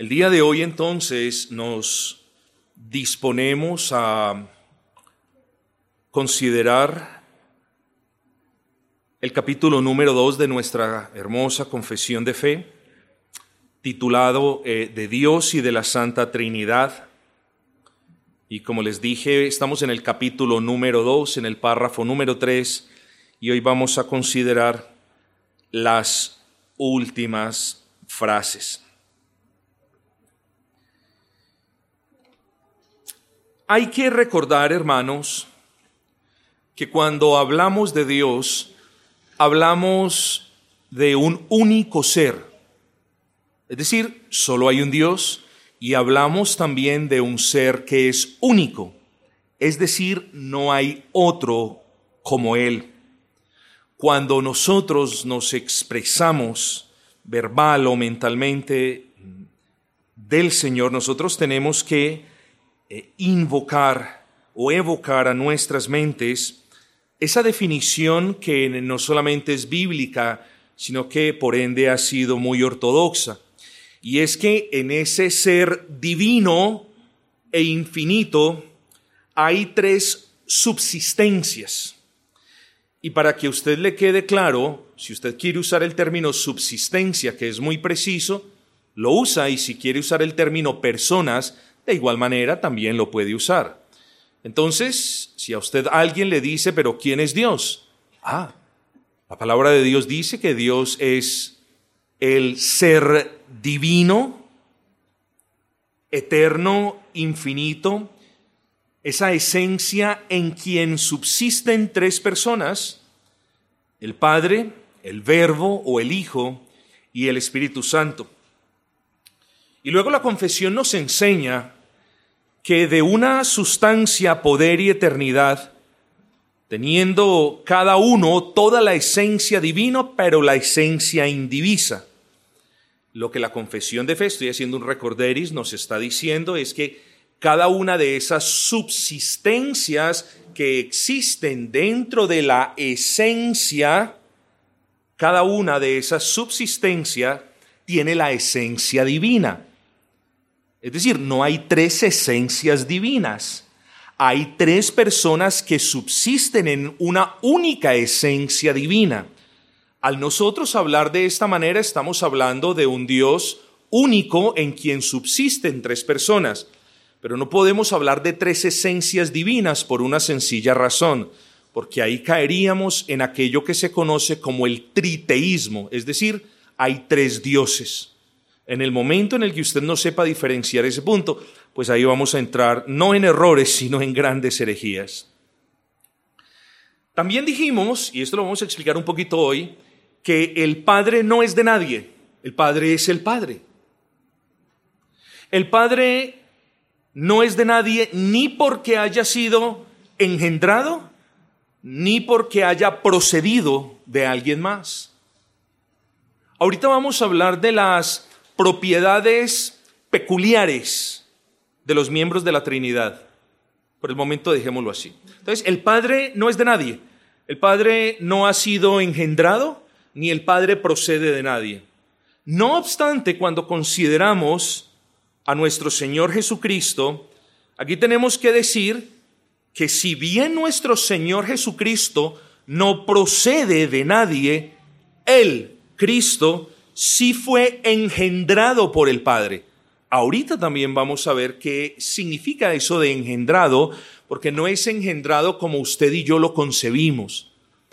El día de hoy entonces nos disponemos a considerar el capítulo número 2 de nuestra hermosa confesión de fe, titulado eh, De Dios y de la Santa Trinidad. Y como les dije, estamos en el capítulo número 2, en el párrafo número 3, y hoy vamos a considerar las últimas frases. Hay que recordar, hermanos, que cuando hablamos de Dios, hablamos de un único ser. Es decir, solo hay un Dios y hablamos también de un ser que es único. Es decir, no hay otro como Él. Cuando nosotros nos expresamos verbal o mentalmente del Señor, nosotros tenemos que eh, invocar o evocar a nuestras mentes esa definición que no solamente es bíblica, sino que por ende ha sido muy ortodoxa. Y es que en ese ser divino e infinito hay tres subsistencias. Y para que usted le quede claro, si usted quiere usar el término subsistencia, que es muy preciso, lo usa y si quiere usar el término personas, de igual manera también lo puede usar. Entonces, si a usted alguien le dice, pero ¿quién es Dios? Ah, la palabra de Dios dice que Dios es el ser divino, eterno, infinito, esa esencia en quien subsisten tres personas, el Padre, el Verbo o el Hijo y el Espíritu Santo. Y luego la confesión nos enseña que de una sustancia, poder y eternidad, teniendo cada uno toda la esencia divina, pero la esencia indivisa. Lo que la confesión de fe, estoy haciendo un recorderis, nos está diciendo es que cada una de esas subsistencias que existen dentro de la esencia, cada una de esas subsistencias tiene la esencia divina. Es decir, no hay tres esencias divinas. Hay tres personas que subsisten en una única esencia divina. Al nosotros hablar de esta manera estamos hablando de un Dios único en quien subsisten tres personas. Pero no podemos hablar de tres esencias divinas por una sencilla razón, porque ahí caeríamos en aquello que se conoce como el triteísmo, es decir, hay tres dioses. En el momento en el que usted no sepa diferenciar ese punto, pues ahí vamos a entrar no en errores, sino en grandes herejías. También dijimos, y esto lo vamos a explicar un poquito hoy, que el Padre no es de nadie, el Padre es el Padre. El Padre no es de nadie ni porque haya sido engendrado, ni porque haya procedido de alguien más. Ahorita vamos a hablar de las propiedades peculiares de los miembros de la Trinidad. Por el momento dejémoslo así. Entonces, el Padre no es de nadie. El Padre no ha sido engendrado, ni el Padre procede de nadie. No obstante, cuando consideramos a nuestro Señor Jesucristo, aquí tenemos que decir que si bien nuestro Señor Jesucristo no procede de nadie, Él, Cristo, sí fue engendrado por el Padre. Ahorita también vamos a ver qué significa eso de engendrado, porque no es engendrado como usted y yo lo concebimos.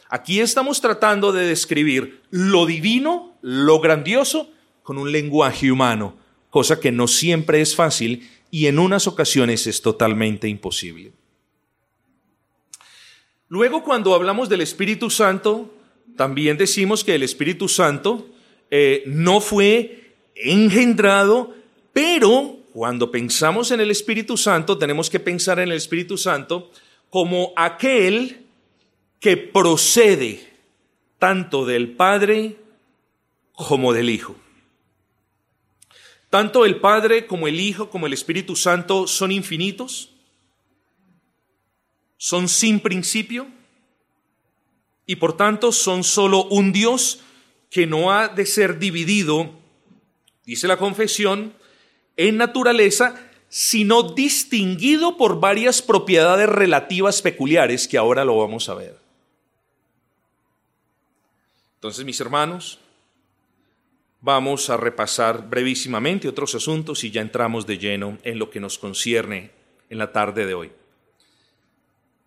Aquí estamos tratando de describir lo divino, lo grandioso, con un lenguaje humano, cosa que no siempre es fácil y en unas ocasiones es totalmente imposible. Luego, cuando hablamos del Espíritu Santo, también decimos que el Espíritu Santo eh, no fue engendrado, pero cuando pensamos en el Espíritu Santo, tenemos que pensar en el Espíritu Santo como aquel que procede tanto del Padre como del Hijo. Tanto el Padre como el Hijo como el Espíritu Santo son infinitos, son sin principio y por tanto son solo un Dios que no ha de ser dividido, dice la confesión, en naturaleza, sino distinguido por varias propiedades relativas peculiares que ahora lo vamos a ver. Entonces, mis hermanos, vamos a repasar brevísimamente otros asuntos y ya entramos de lleno en lo que nos concierne en la tarde de hoy.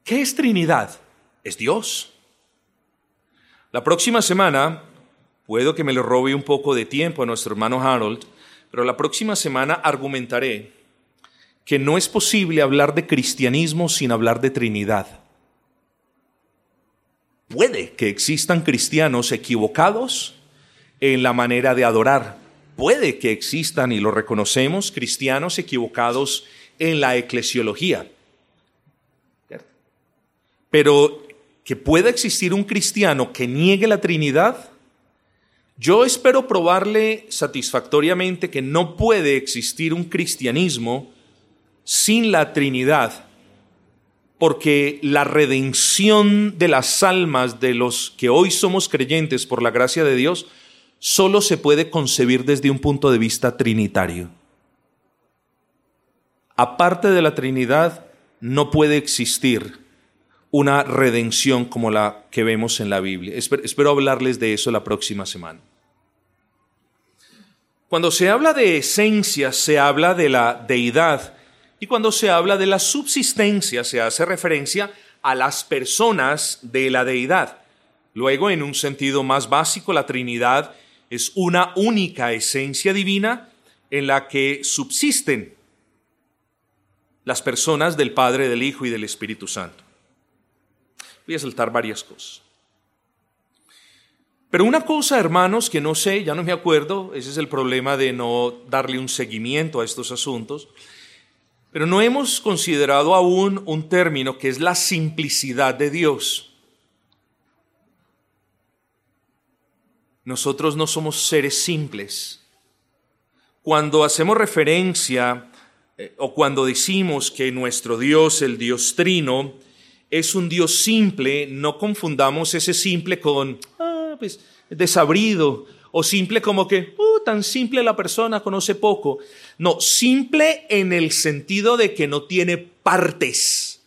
¿Qué es Trinidad? Es Dios. La próxima semana, puedo que me le robe un poco de tiempo a nuestro hermano Harold, pero la próxima semana argumentaré que no es posible hablar de cristianismo sin hablar de Trinidad. Puede que existan cristianos equivocados en la manera de adorar. Puede que existan, y lo reconocemos, cristianos equivocados en la eclesiología. Pero que pueda existir un cristiano que niegue la Trinidad, yo espero probarle satisfactoriamente que no puede existir un cristianismo sin la Trinidad, porque la redención de las almas de los que hoy somos creyentes por la gracia de Dios solo se puede concebir desde un punto de vista trinitario. Aparte de la Trinidad, no puede existir una redención como la que vemos en la Biblia. Espero, hablarles de eso la próxima semana. Cuando se habla de esencia, se habla de la deidad, y cuando se habla de la subsistencia, se hace referencia a las personas de la deidad. Luego, en un sentido más básico, la Trinidad es una única esencia divina en la que subsisten las personas del Padre, del Hijo y del Espíritu Santo. Voy a saltar varias cosas. Pero una cosa, hermanos, que no sé, ya no me acuerdo, ese es el problema de no darle un seguimiento a estos asuntos, pero no hemos considerado aún un término que es la simplicidad de Dios. Nosotros no somos seres simples. Cuando hacemos referencia eh, o cuando decimos que nuestro Dios, el Dios Trino, es un Dios simple, no confundamos ese simple con, pues, desabrido, o simple como que, uh, tan simple la persona, conoce poco. No, simple en el sentido de que no tiene partes.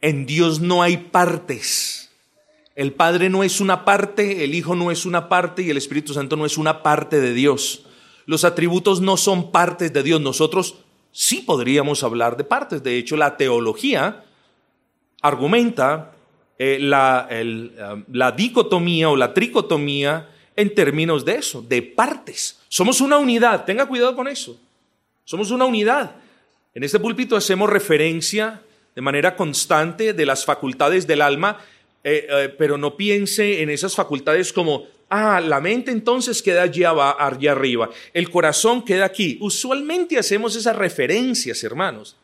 En Dios no hay partes. El Padre no es una parte, el Hijo no es una parte y el Espíritu Santo no es una parte de Dios. Los atributos no son partes de Dios. Nosotros sí podríamos hablar de partes. De hecho, la teología argumenta eh, la, eh, la dicotomía o la tricotomía en términos de eso, de partes. Somos una unidad, tenga cuidado con eso. Somos una unidad. En este púlpito hacemos referencia de manera constante de las facultades del alma, eh, pero no piense en esas facultades como Ah, la mente entonces queda allá, allá arriba, el corazón queda aquí. Usualmente hacemos esas referencias, hermanos.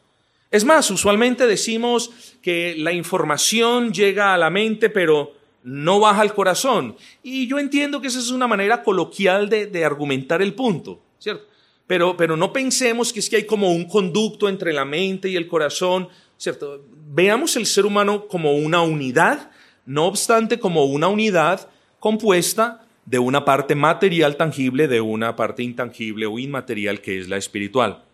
Es más, usualmente decimos que la información llega a la mente, pero no baja al corazón. Y yo entiendo que esa es una manera coloquial de, argumentar el punto, ¿cierto? Pero, pero no pensemos que es que hay como un conducto entre la mente y el corazón, ¿cierto? Veamos el ser humano como una unidad, no obstante como una unidad compuesta de una parte material tangible, de una parte intangible o inmaterial que es la espiritual.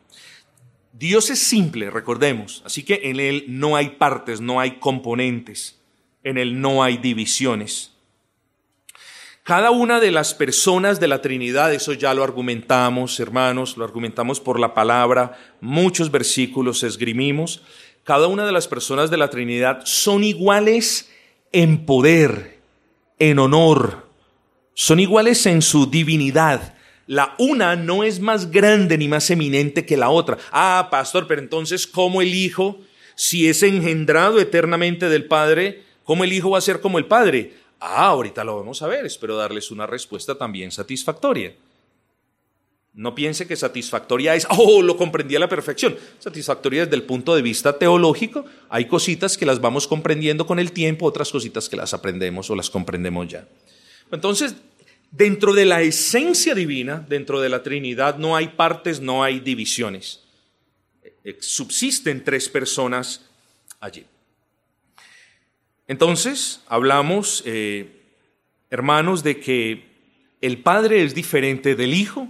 Dios es simple, recordemos, así que en Él no hay partes, no hay componentes, en Él no hay divisiones. Cada una de las personas de la Trinidad, eso ya lo argumentamos, hermanos, lo argumentamos por la palabra, muchos versículos esgrimimos, cada una de las personas de la Trinidad son iguales en poder, en honor, son iguales en su divinidad. La una no es más grande ni más eminente que la otra. Ah, pastor, pero entonces, ¿cómo el Hijo, si es engendrado eternamente del Padre, cómo el Hijo va a ser como el Padre? Ah, ahorita lo vamos a ver, espero darles una respuesta también satisfactoria. No piense que satisfactoria es, oh, lo comprendí a la perfección. Satisfactoria desde el punto de vista teológico. Hay cositas que las vamos comprendiendo con el tiempo, otras cositas que las aprendemos o las comprendemos ya. Entonces, dentro de la esencia divina, dentro de la Trinidad, no hay partes, no hay divisiones. Eh, subsisten tres personas allí. Entonces, hablamos, eh, hermanos, de que el Padre es diferente del Hijo,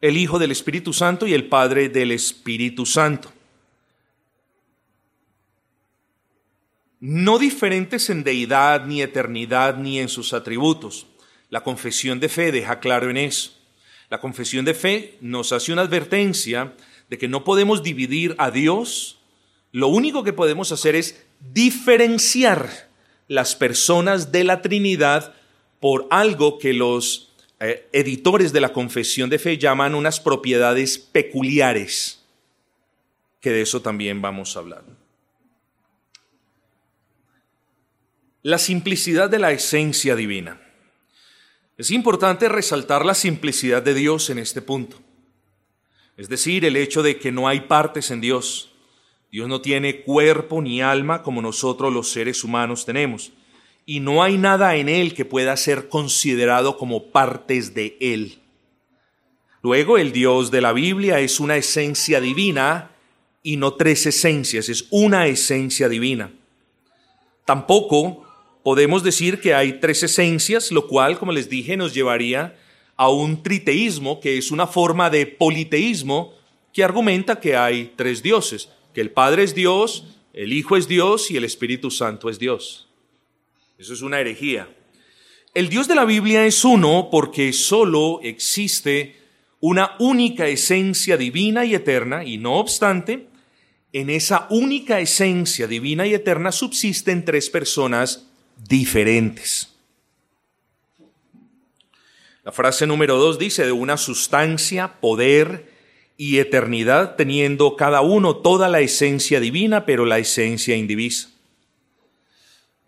el Hijo del Espíritu Santo y el Padre del Espíritu Santo. No diferentes en deidad, ni eternidad, ni en sus atributos. La confesión de fe deja claro en eso. La confesión de fe nos hace una advertencia de que no podemos dividir a Dios. Lo único que podemos hacer es diferenciar las personas de la Trinidad por algo que los eh, editores de la confesión de fe llaman unas propiedades peculiares, que de eso también vamos a hablar. La simplicidad de la esencia divina. Es importante resaltar la simplicidad de Dios en este punto. Es decir, el hecho de que no hay partes en Dios. Dios no tiene cuerpo ni alma como nosotros los seres humanos tenemos y no hay nada en él que pueda ser considerado como partes de él. Luego, el Dios de la Biblia es una esencia divina y no tres esencias, es una esencia divina. Tampoco podemos decir que hay tres esencias, lo cual, como les dije, nos llevaría a un triteísmo, que es una forma de politeísmo que argumenta que hay tres dioses, que el Padre es Dios, el Hijo es Dios y el Espíritu Santo es Dios. Eso es una herejía. El Dios de la Biblia es uno porque solo existe una única esencia divina y eterna, y no obstante, en esa única esencia divina y eterna subsisten tres personas diferentes. La frase número dos dice de una sustancia, poder y eternidad, teniendo cada uno toda la esencia divina, pero la esencia indivisa.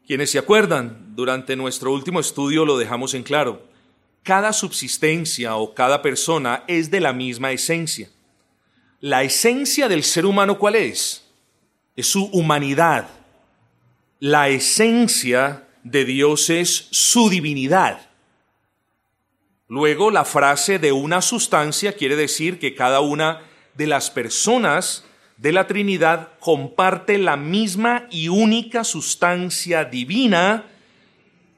Quienes se acuerdan, durante nuestro último estudio lo dejamos en claro. Cada subsistencia o cada persona es de la misma esencia. La esencia del ser humano, ¿cuál es? Es su humanidad. La esencia de Dios es su divinidad. Luego, la frase de una sustancia quiere decir que cada una de las personas de la Trinidad comparte la misma y única sustancia divina,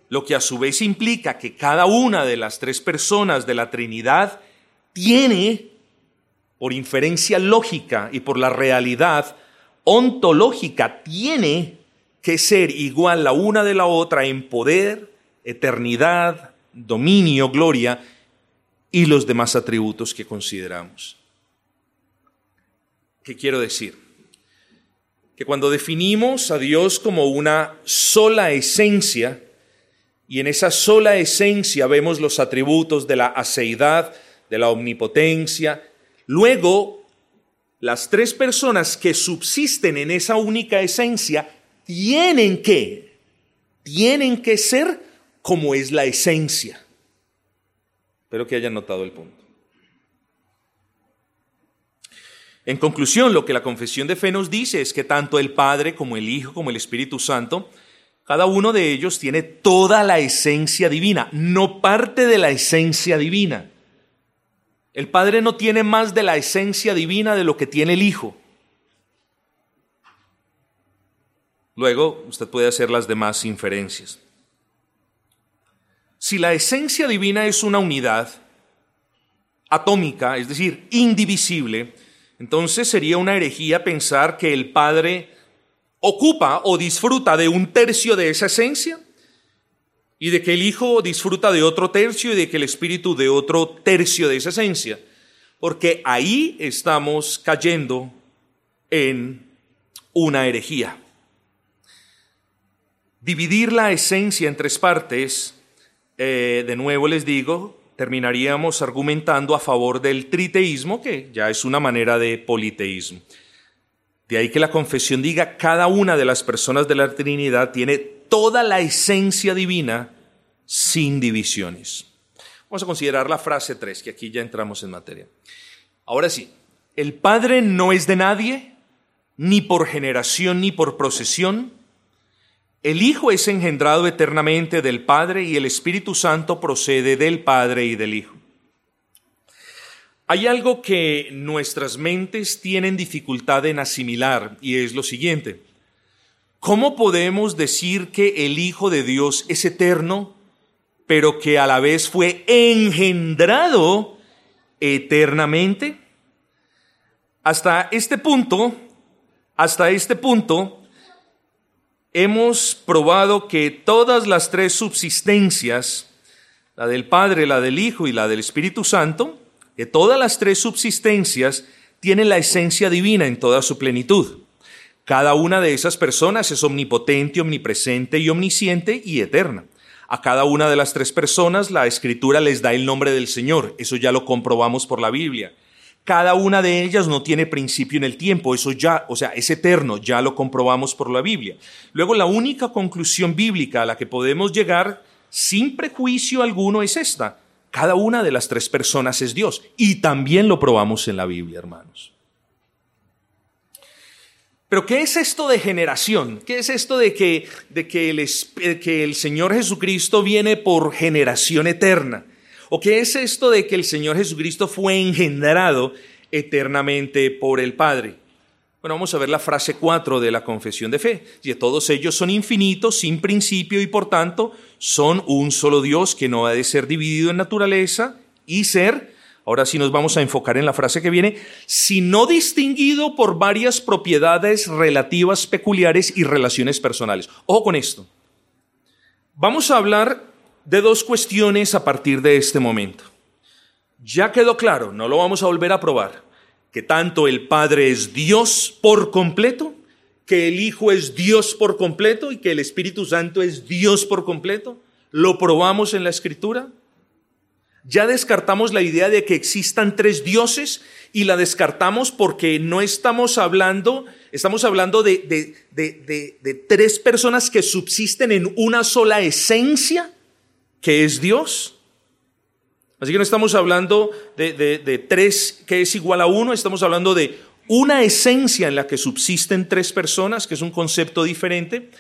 lo que a su vez implica que cada una de las tres personas de la Trinidad tiene, por inferencia lógica y por la realidad ontológica, tiene que ser igual la una de la otra en poder, eternidad, dominio, gloria y los demás atributos que consideramos. ¿Qué quiero decir? Que cuando definimos a Dios como una sola esencia, y en esa sola esencia vemos los atributos de la aceidad, de la omnipotencia, luego las tres personas que subsisten en esa única esencia tienen que, tienen que ser como es la esencia. Espero que hayan notado el punto. En conclusión, lo que la confesión de fe nos dice es que tanto el Padre como el Hijo como el Espíritu Santo, cada uno de ellos tiene toda la esencia divina, no parte de la esencia divina. El Padre no tiene más de la esencia divina de lo que tiene el Hijo. Luego usted puede hacer las demás inferencias. Si la esencia divina es una unidad atómica, es decir, indivisible, entonces sería una herejía pensar que el Padre ocupa o disfruta de un tercio de esa esencia y de que el Hijo disfruta de otro tercio y de que el Espíritu de otro tercio de esa esencia. Porque ahí estamos cayendo en una herejía. Dividir la esencia en tres partes, eh, de nuevo les digo, terminaríamos argumentando a favor del triteísmo, que ya es una manera de politeísmo. De ahí que la confesión diga, cada una de las personas de la Trinidad tiene toda la esencia divina sin divisiones. Vamos a considerar la frase 3, que aquí ya entramos en materia. Ahora sí, el Padre no es de nadie, ni por generación ni por procesión, el Hijo es engendrado eternamente del Padre y el Espíritu Santo procede del Padre y del Hijo. Hay algo que nuestras mentes tienen dificultad en asimilar y es lo siguiente. ¿Cómo podemos decir que el Hijo de Dios es eterno, pero que a la vez fue engendrado eternamente? Hasta este punto, hasta este punto, hemos probado que todas las tres subsistencias, la del Padre, la del Hijo y la del Espíritu Santo, que todas las tres subsistencias tienen la esencia divina en toda su plenitud. Cada una de esas personas es omnipotente, omnipresente y omnisciente y eterna. A cada una de las tres personas la escritura les da el nombre del Señor. Eso ya lo comprobamos por la Biblia. Cada una de ellas no tiene principio en el tiempo. Eso ya, o sea, es eterno. Ya lo comprobamos por la Biblia. Luego, la única conclusión bíblica a la que podemos llegar sin prejuicio alguno es esta. Cada una de las tres personas es Dios. Y también lo probamos en la Biblia, hermanos. Pero ¿qué es esto de generación? ¿Qué es esto de que, de que, el, que el Señor Jesucristo viene por generación eterna? ¿O qué es esto de que el Señor Jesucristo fue engendrado eternamente por el Padre? Bueno, vamos a ver la frase 4 de la confesión de fe. Y todos ellos son infinitos, sin principio y por tanto son un solo Dios que no ha de ser dividido en naturaleza y ser Ahora sí nos vamos a enfocar en la frase que viene, sino distinguido por varias propiedades relativas peculiares y relaciones personales. Ojo con esto. Vamos a hablar de dos cuestiones a partir de este momento. Ya quedó claro, no lo vamos a volver a probar, que tanto el Padre es Dios por completo, que el Hijo es Dios por completo y que el Espíritu Santo es Dios por completo. Lo probamos en la Escritura. Ya descartamos la idea de que existan tres dioses y la descartamos porque no estamos hablando, estamos hablando de, tres personas que subsisten en una sola esencia, que es Dios. Así que no estamos hablando de, tres que es igual a uno, estamos hablando de una esencia en la que subsisten tres personas, que es un concepto diferente.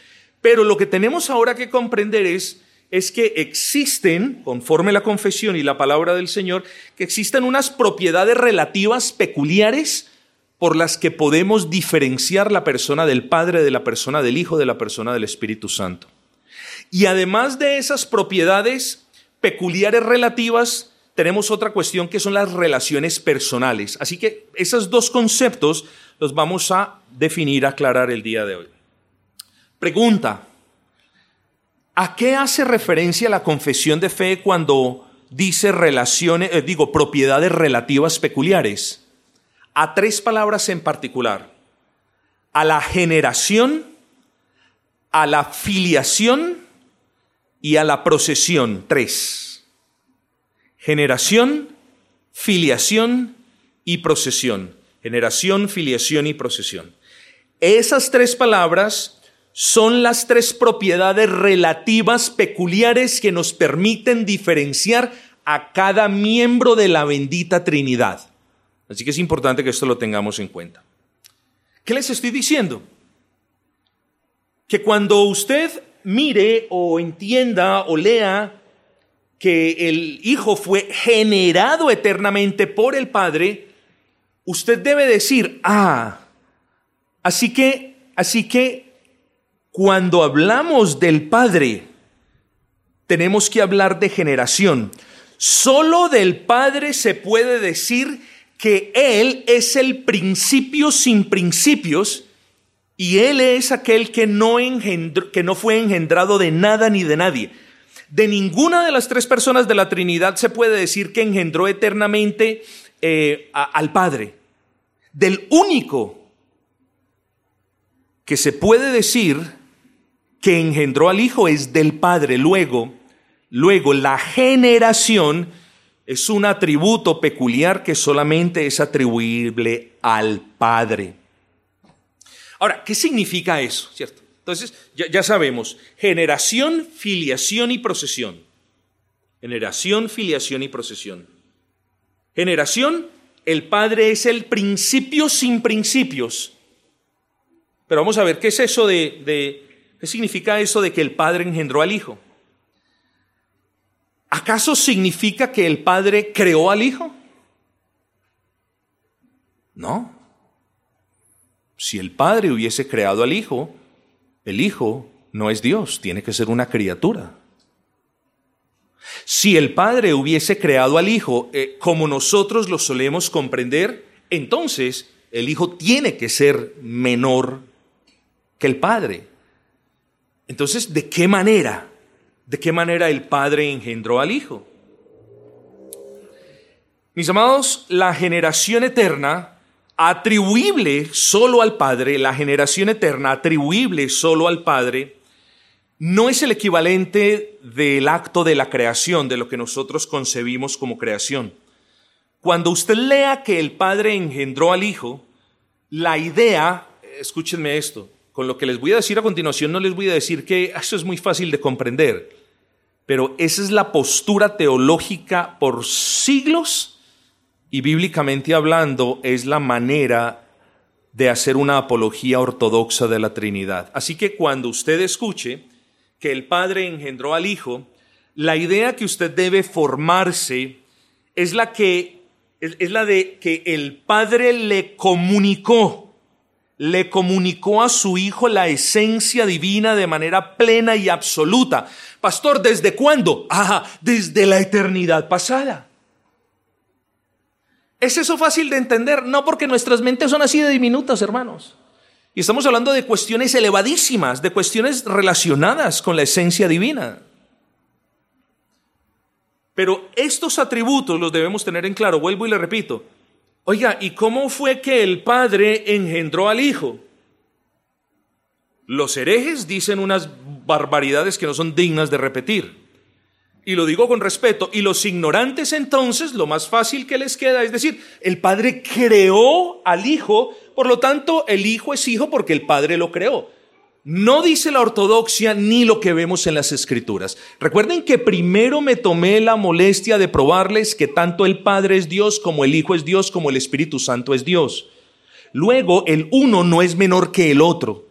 Pero lo que tenemos ahora que comprender es es que existen, conforme la confesión y la palabra del Señor, que existen unas propiedades relativas peculiares por las que podemos diferenciar la persona del Padre de la persona del Hijo de la persona del Espíritu Santo. Y además de esas propiedades peculiares relativas, tenemos otra cuestión que son las relaciones personales. Así que esos dos conceptos los vamos a definir, aclarar el día de hoy. Pregunta, ¿A qué hace referencia la confesión de fe cuando dice relaciones, eh, digo, propiedades relativas peculiares? A tres palabras en particular. A la generación, a la filiación y a la procesión. Tres. Generación, filiación y procesión. Generación, filiación y procesión. Esas tres palabras son las tres propiedades relativas peculiares que nos permiten diferenciar a cada miembro de la bendita Trinidad. Así que es importante que esto lo tengamos en cuenta. ¿Qué les estoy diciendo? Que cuando usted mire o entienda o lea que el Hijo fue generado eternamente por el Padre, usted debe decir, ah, así que, así que cuando hablamos del Padre, tenemos que hablar de generación. Solo del Padre se puede decir que Él es el principio sin principios y Él es aquel que no, que no fue engendrado de nada ni de nadie. De ninguna de las tres personas de la Trinidad se puede decir que engendró eternamente eh, al Padre. Del único que se puede decir que engendró al Hijo es del Padre. Luego, luego la generación es un atributo peculiar que solamente es atribuible al Padre. Ahora, ¿qué significa eso? ¿Cierto? Entonces, ya, sabemos, generación, filiación y procesión. Generación, filiación y procesión. Generación, el Padre es el principio sin principios. Pero vamos a ver, ¿qué es eso de ¿Qué significa eso de que el Padre engendró al Hijo? ¿Acaso significa que el Padre creó al Hijo? No. Si el Padre hubiese creado al Hijo, el Hijo no es Dios, tiene que ser una criatura. Si el Padre hubiese creado al Hijo eh, como nosotros lo solemos comprender, entonces el Hijo tiene que ser menor que el Padre. Entonces, ¿de qué manera? ¿De qué manera el Padre engendró al Hijo? Mis amados, la generación eterna atribuible solo al Padre, la generación eterna atribuible solo al Padre, no es el equivalente del acto de la creación, de lo que nosotros concebimos como creación. Cuando usted lea que el Padre engendró al Hijo, la idea, escúchenme esto, con lo que les voy a decir a continuación no les voy a decir que eso es muy fácil de comprender, pero esa es la postura teológica por siglos y bíblicamente hablando es la manera de hacer una apología ortodoxa de la Trinidad. Así que cuando usted escuche que el Padre engendró al Hijo, la idea que usted debe formarse es la que es la de que el Padre le comunicó, le comunicó a su Hijo la esencia divina de manera plena y absoluta. Pastor, ¿desde cuándo? Ah, desde la eternidad pasada. ¿Es eso fácil de entender? No, porque nuestras mentes son así de diminutas, hermanos. Y estamos hablando de cuestiones elevadísimas, de cuestiones relacionadas con la esencia divina. Pero estos atributos los debemos tener en claro. Vuelvo y le repito. Oiga, ¿y cómo fue que el Padre engendró al Hijo? Los herejes dicen unas barbaridades que no son dignas de repetir y lo digo con respeto, y los ignorantes entonces lo más fácil que les queda es decir, el Padre creó al Hijo, por lo tanto el Hijo es Hijo porque el Padre lo creó. No dice la ortodoxia ni lo que vemos en las escrituras. Recuerden que primero me tomé la molestia de probarles que tanto el Padre es Dios como el Hijo es Dios como el Espíritu Santo es Dios. Luego, el uno no es menor que el otro.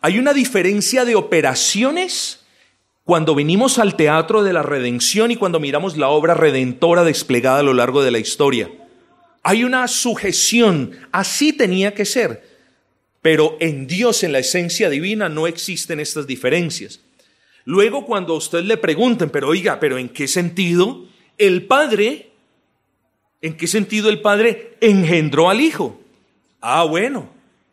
Hay una diferencia de operaciones cuando venimos al teatro de la redención y cuando miramos la obra redentora desplegada a lo largo de la historia. Hay una sujeción, así tenía que ser, pero en Dios, en la esencia divina, no existen estas diferencias. Luego, cuando a usted le pregunten, pero oiga, pero ¿en qué sentido el Padre, en qué sentido el Padre engendró al Hijo? Ah, bueno,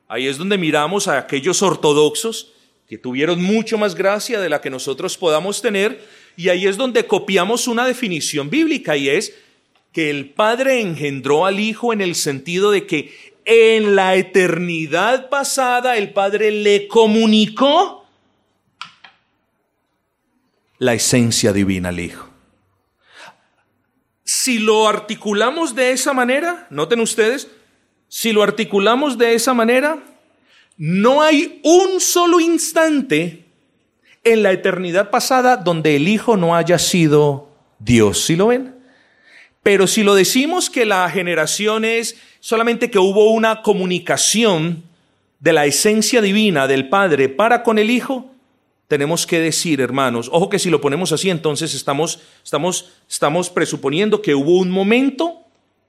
ahí es donde miramos a aquellos ortodoxos que tuvieron mucho más gracia de la que nosotros podamos tener, y ahí es donde copiamos una definición bíblica, y es que el Padre engendró al Hijo en el sentido de que en la eternidad pasada el Padre le comunicó la esencia divina al Hijo. Si lo articulamos de esa manera, noten ustedes, si lo articulamos de esa manera, no hay un solo instante en la eternidad pasada donde el Hijo no haya sido Dios. ¿Sí lo ven? Pero si lo decimos que la generación es solamente que hubo una comunicación de la esencia divina del Padre para con el Hijo, tenemos que decir, hermanos, ojo que si lo ponemos así, entonces estamos, estamos, estamos presuponiendo que hubo un momento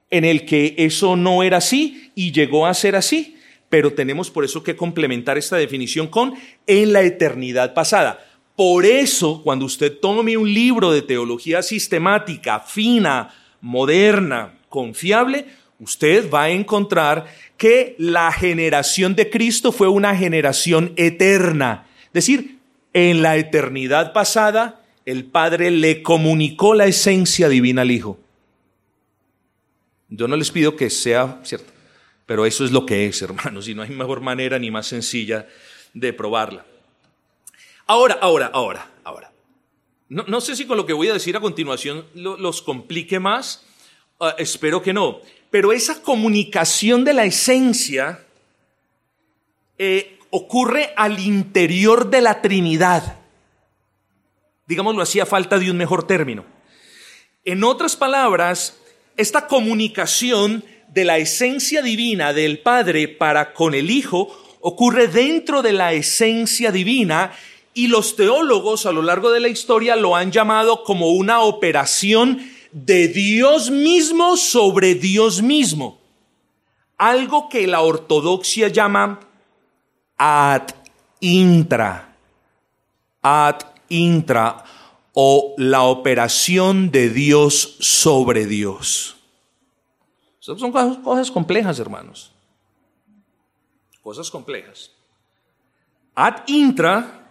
en el que eso no era así y llegó a ser así pero tenemos por eso que complementar esta definición con en la eternidad pasada. Por eso, cuando usted tome un libro de teología sistemática, fina, moderna, confiable, usted va a encontrar que la generación de Cristo fue una generación eterna. Es decir, en la eternidad pasada, el Padre le comunicó la esencia divina al Hijo. Yo no les pido que sea cierto pero eso es lo que es, hermanos, y no hay mejor manera ni más sencilla de probarla. Ahora, ahora, ahora, ahora. No, sé si con lo que voy a decir a continuación los complique más, ah, espero que no, pero esa comunicación de la esencia eh, ocurre al interior de la Trinidad. Digámoslo así, a falta de un mejor término. En otras palabras, esta comunicación de la esencia divina del Padre para con el Hijo ocurre dentro de la esencia divina y los teólogos a lo largo de la historia lo han llamado como una operación de Dios mismo sobre Dios mismo. Algo que la ortodoxia llama ad intra. Ad intra o la operación de Dios sobre Dios. Son cosas complejas, hermanos. Cosas complejas. Ad intra,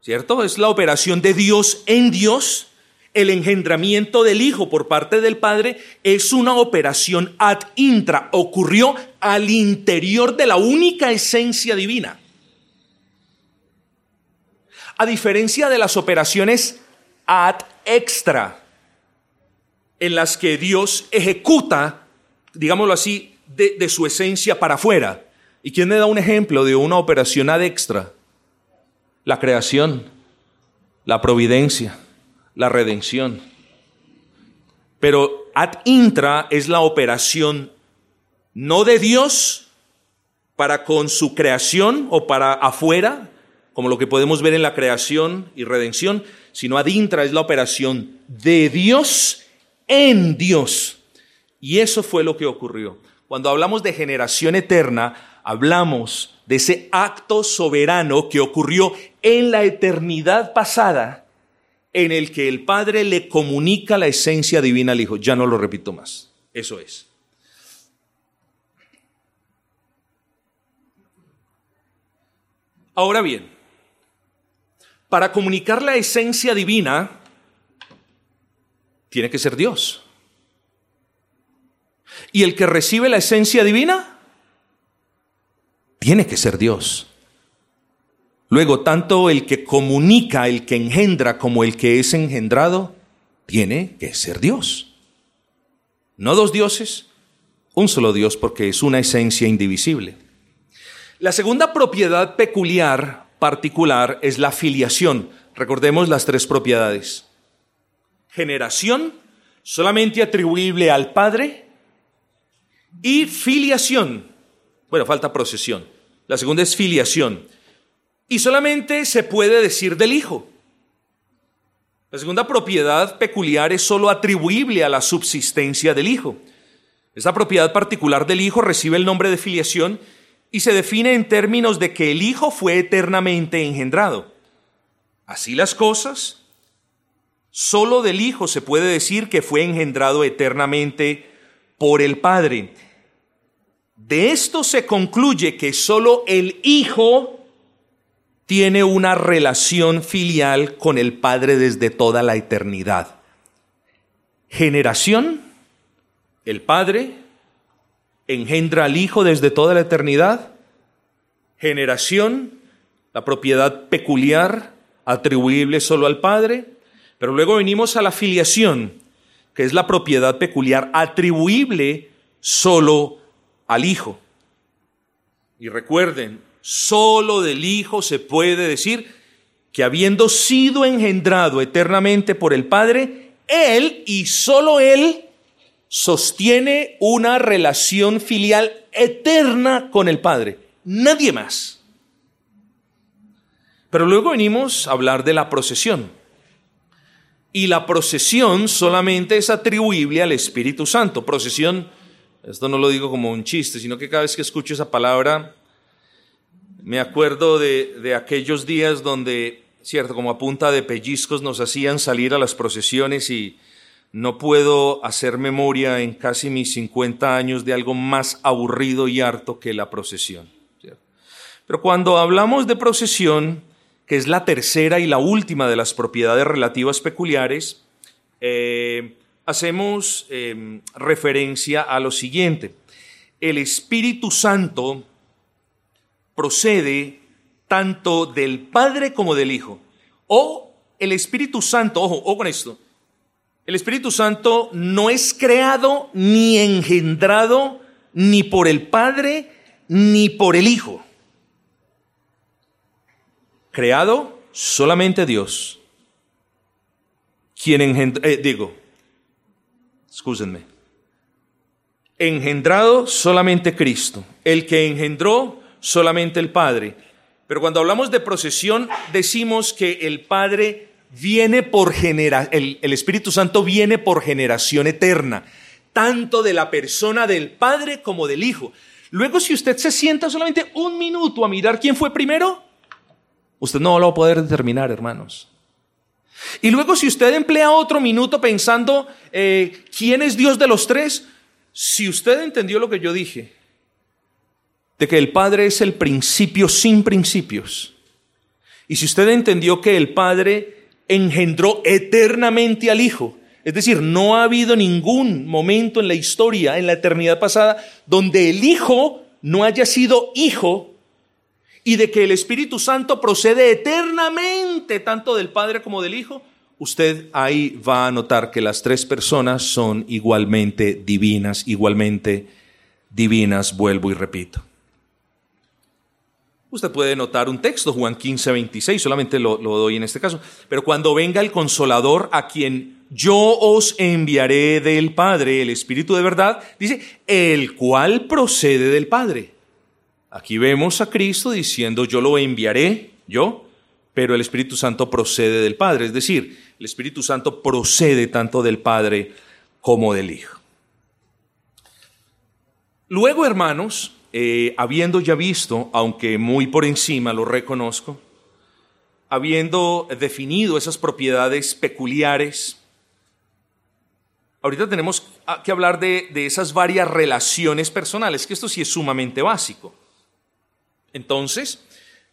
¿cierto? Es la operación de Dios en Dios. El engendramiento del Hijo por parte del Padre es una operación ad intra. Ocurrió al interior de la única esencia divina. A diferencia de las operaciones ad extra, en las que Dios ejecuta, digámoslo así, de, su esencia para afuera. ¿Y quién me da un ejemplo de una operación ad extra? La creación, la providencia, la redención. Pero ad intra es la operación no de Dios para con su creación o para afuera, como lo que podemos ver en la creación y redención, sino ad intra es la operación de Dios en Dios. Y eso fue lo que ocurrió. Cuando hablamos de generación eterna, hablamos de ese acto soberano que ocurrió en la eternidad pasada, en el que el Padre le comunica la esencia divina al Hijo. Ya no lo repito más. Eso es. Ahora bien, para comunicar la esencia divina, tiene que ser Dios. Y el que recibe la esencia divina, tiene que ser Dios. Luego, tanto el que comunica, el que engendra, como el que es engendrado, tiene que ser Dios. No dos dioses, un solo Dios porque es una esencia indivisible. La segunda propiedad peculiar, particular, es la filiación. Recordemos las tres propiedades. Generación, solamente atribuible al Padre, y filiación, bueno, falta procesión. La segunda es filiación. Y solamente se puede decir del Hijo. La segunda propiedad peculiar es solo atribuible a la subsistencia del Hijo. Esta propiedad particular del Hijo recibe el nombre de filiación y se define en términos de que el Hijo fue eternamente engendrado. Así las cosas, solo del Hijo se puede decir que fue engendrado eternamente por el Padre. De esto se concluye que solo el Hijo tiene una relación filial con el Padre desde toda la eternidad. Generación, el Padre engendra al Hijo desde toda la eternidad. Generación, la propiedad peculiar atribuible solo al Padre. Pero luego venimos a la filiación, que es la propiedad peculiar atribuible solo al Hijo. Y recuerden, solo del Hijo se puede decir que habiendo sido engendrado eternamente por el Padre, Él y solo Él sostiene una relación filial eterna con el Padre. Nadie más. Pero luego venimos a hablar de la procesión. Y la procesión solamente es atribuible al Espíritu Santo. Procesión esto no lo digo como un chiste, sino que cada vez que escucho esa palabra, me acuerdo de, aquellos días donde, cierto, como a punta de pellizcos nos hacían salir a las procesiones y no puedo hacer memoria en casi mis 50 años de algo más aburrido y harto que la procesión. Pero cuando hablamos de procesión, que es la tercera y la última de las propiedades relativas peculiares, eh, hacemos em, referencia a lo siguiente. El Espíritu Santo procede tanto del Padre como del Hijo. O el Espíritu Santo, ojo, ojo con esto, el Espíritu Santo no es creado ni engendrado ni por el Padre ni por el Hijo. Creado solamente Dios. Quien engendró, eh, digo, Excúsenme. Engendrado solamente Cristo. El que engendró solamente el Padre. Pero cuando hablamos de procesión, decimos que el Padre viene por generación, el, el Espíritu Santo viene por generación eterna, tanto de la persona del Padre como del Hijo. Luego, si usted se sienta solamente un minuto a mirar quién fue primero, usted no lo va a poder determinar, hermanos. Y luego si usted emplea otro minuto pensando eh, quién es Dios de los tres, si usted entendió lo que yo dije, de que el Padre es el principio sin principios, y si usted entendió que el Padre engendró eternamente al Hijo, es decir, no ha habido ningún momento en la historia, en la eternidad pasada, donde el Hijo no haya sido Hijo y de que el Espíritu Santo procede eternamente tanto del Padre como del Hijo, usted ahí va a notar que las tres personas son igualmente divinas, igualmente divinas, vuelvo y repito. Usted puede notar un texto, Juan 15, 26, solamente lo, lo, doy en este caso. Pero cuando venga el consolador a quien yo os enviaré del Padre, el Espíritu de verdad, dice, el cual procede del Padre. Aquí vemos a Cristo diciendo, yo lo enviaré, yo, pero el Espíritu Santo procede del Padre. Es decir, el Espíritu Santo procede tanto del Padre como del Hijo. Luego, hermanos, eh, habiendo ya visto, aunque muy por encima lo reconozco, habiendo definido esas propiedades peculiares, ahorita tenemos que hablar de, de esas varias relaciones personales, que esto sí es sumamente básico. Entonces,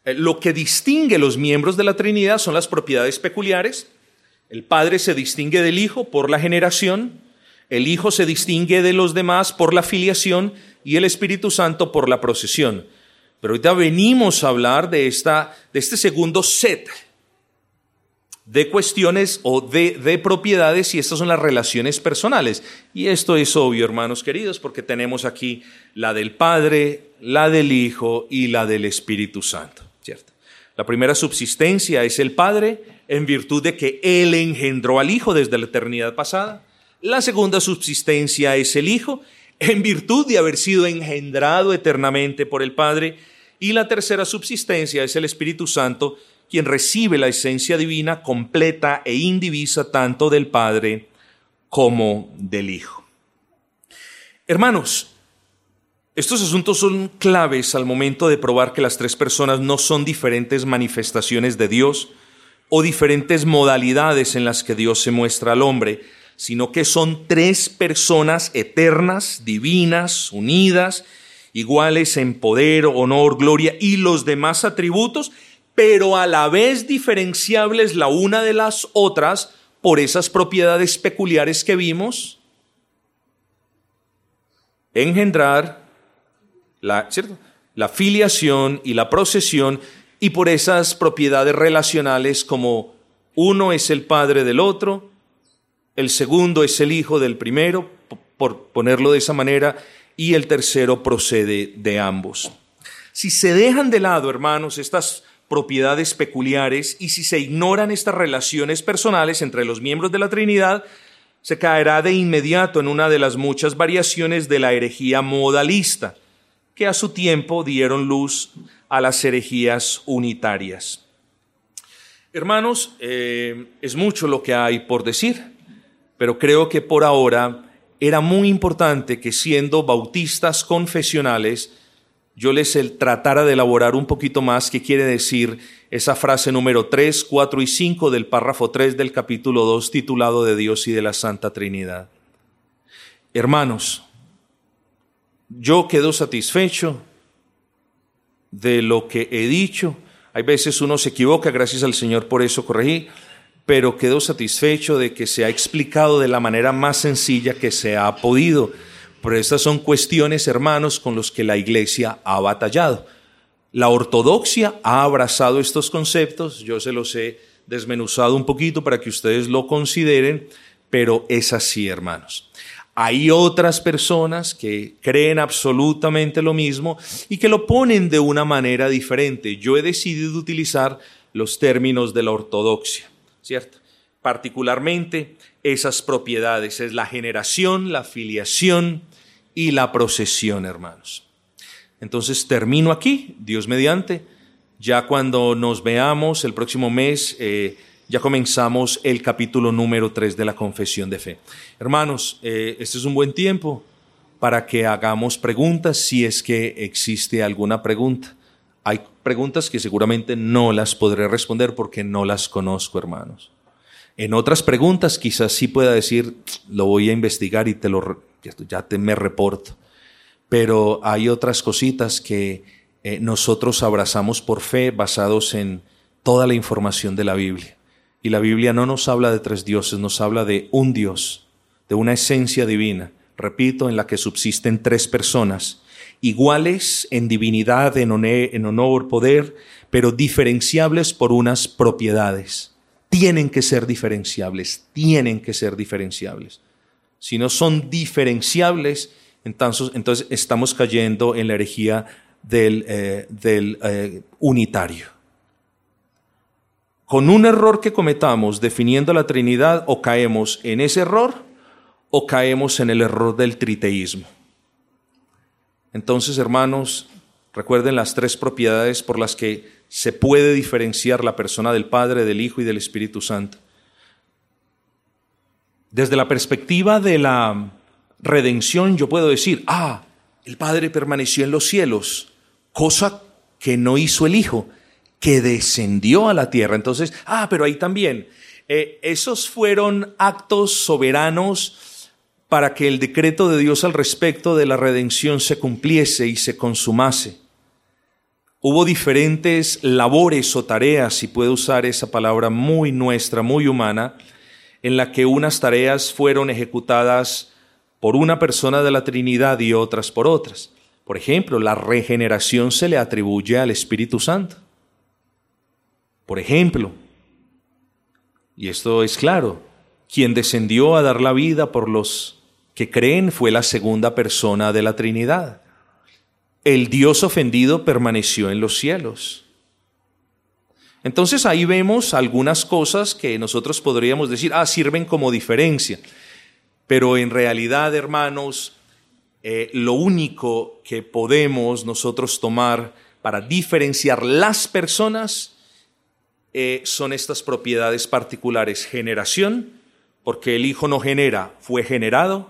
eh, lo que distingue los miembros de la Trinidad son las propiedades peculiares. El Padre se distingue del Hijo por la generación, el Hijo se distingue de los demás por la filiación y el Espíritu Santo por la procesión. Pero ahorita venimos a hablar de, esta, de este segundo set de cuestiones o de, de propiedades y estas son las relaciones personales. Y esto es obvio, hermanos queridos, porque tenemos aquí la del Padre, la del Hijo y la del Espíritu Santo, ¿cierto? La primera subsistencia es el Padre en virtud de que Él engendró al Hijo desde la eternidad pasada. La segunda subsistencia es el Hijo en virtud de haber sido engendrado eternamente por el Padre. Y la tercera subsistencia es el Espíritu Santo, quien recibe la esencia divina completa e indivisa tanto del Padre como del Hijo. Hermanos, estos asuntos son claves al momento de probar que las tres personas no son diferentes manifestaciones de Dios o diferentes modalidades en las que Dios se muestra al hombre, sino que son tres personas eternas, divinas, unidas, iguales en poder, honor, gloria y los demás atributos, pero a la vez diferenciables la una de las otras por esas propiedades peculiares que vimos. Engendrar, la, filiación y la procesión, y por esas propiedades relacionales como uno es el padre del otro, el segundo es el hijo del primero, por ponerlo de esa manera, y el tercero procede de ambos. Si se dejan de lado, hermanos, estas propiedades peculiares y si se ignoran estas relaciones personales entre los miembros de la Trinidad, se caerá de inmediato en una de las muchas variaciones de la herejía modalista, que a su tiempo dieron luz a las herejías unitarias. Hermanos, eh, es mucho lo que hay por decir pero creo que por ahora era muy importante que siendo bautistas confesionales, yo les tratara de elaborar un poquito más qué quiere decir esa frase número 3, 4 y 5 del párrafo 3 del capítulo 2 titulado de Dios y de la Santa Trinidad. Hermanos, yo quedo satisfecho de lo que he dicho. Hay veces uno se equivoca, gracias al Señor por eso corregí pero quedo satisfecho de que se ha explicado de la manera más sencilla que se ha podido. Pero estas son cuestiones, hermanos, con los que la Iglesia ha batallado. La ortodoxia ha abrazado estos conceptos, yo se los he desmenuzado un poquito para que ustedes lo consideren, pero es así, hermanos. Hay otras personas que creen absolutamente lo mismo y que lo ponen de una manera diferente. Yo he decidido utilizar los términos de la ortodoxia. ¿cierto? Particularmente esas propiedades, es la generación, la filiación y la procesión, hermanos. Entonces termino aquí, Dios mediante. Ya cuando nos veamos el próximo mes, eh, ya comenzamos el capítulo número 3 de la confesión de fe. Hermanos, eh, este es un buen tiempo para que hagamos preguntas si es que existe alguna pregunta. Hay preguntas que seguramente no las podré responder porque no las conozco, hermanos. En otras preguntas quizás sí pueda decir, lo voy a investigar y te lo, ya me reporto. Pero hay otras cositas que eh, nosotros abrazamos por fe basados en toda la información de la Biblia. Y la Biblia no nos habla de tres dioses, nos habla de un Dios, de una esencia divina, repito, en la que subsisten tres personas, iguales en divinidad, en, en honor, poder, pero diferenciables por unas propiedades tienen que ser diferenciables, tienen que ser diferenciables. Si no son diferenciables, entonces, estamos cayendo en la herejía del, eh, eh, unitario. Con un error que cometamos definiendo la Trinidad, o caemos en ese error, o caemos en el error del triteísmo. Entonces, hermanos, recuerden las tres propiedades por las que se puede diferenciar la persona del Padre, del Hijo y del Espíritu Santo. Desde la perspectiva de la redención, yo puedo decir, ah, el Padre permaneció en los cielos, cosa que no hizo el Hijo, que descendió a la tierra. Entonces, ah, pero ahí también, eh, esos fueron actos soberanos para que el decreto de Dios al respecto de la redención se cumpliese y se consumase. Hubo diferentes labores o tareas, si puedo usar esa palabra muy nuestra, muy humana, en la que unas tareas fueron ejecutadas por una persona de la Trinidad y otras por otras. Por ejemplo, la regeneración se le atribuye al Espíritu Santo. Por ejemplo, y esto es claro, quien descendió a dar la vida por los que creen fue la segunda persona de la Trinidad el Dios ofendido permaneció en los cielos. Entonces ahí vemos algunas cosas que nosotros podríamos decir, ah, sirven como diferencia. Pero en realidad, hermanos, eh, lo único que podemos nosotros tomar para diferenciar las personas eh, son estas propiedades particulares. Generación, porque el Hijo no genera, fue generado.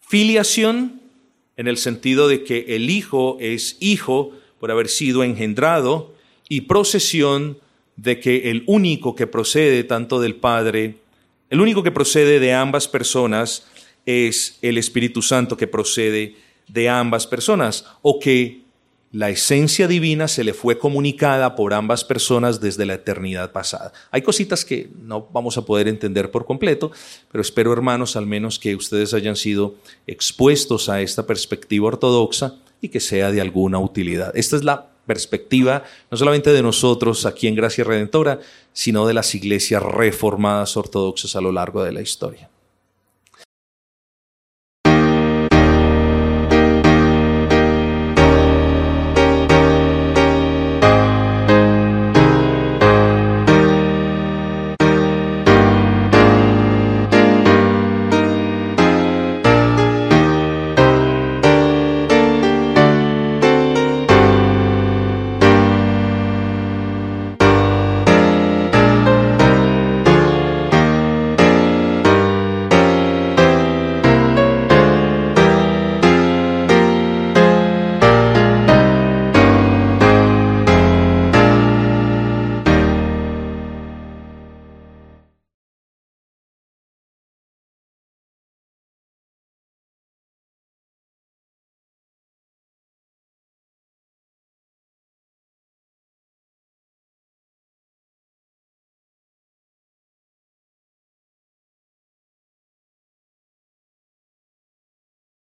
Filiación, en el sentido de que el Hijo es hijo por haber sido engendrado, y procesión de que el único que procede tanto del Padre, el único que procede de ambas personas es el Espíritu Santo que procede de ambas personas, o que la esencia divina se le fue comunicada por ambas personas desde la eternidad pasada. Hay cositas que no vamos a poder entender por completo, pero espero, hermanos, al menos que ustedes hayan sido expuestos a esta perspectiva ortodoxa y que sea de alguna utilidad. Esta es la perspectiva no solamente de nosotros aquí en Gracia Redentora, sino de las iglesias reformadas ortodoxas a lo largo de la historia.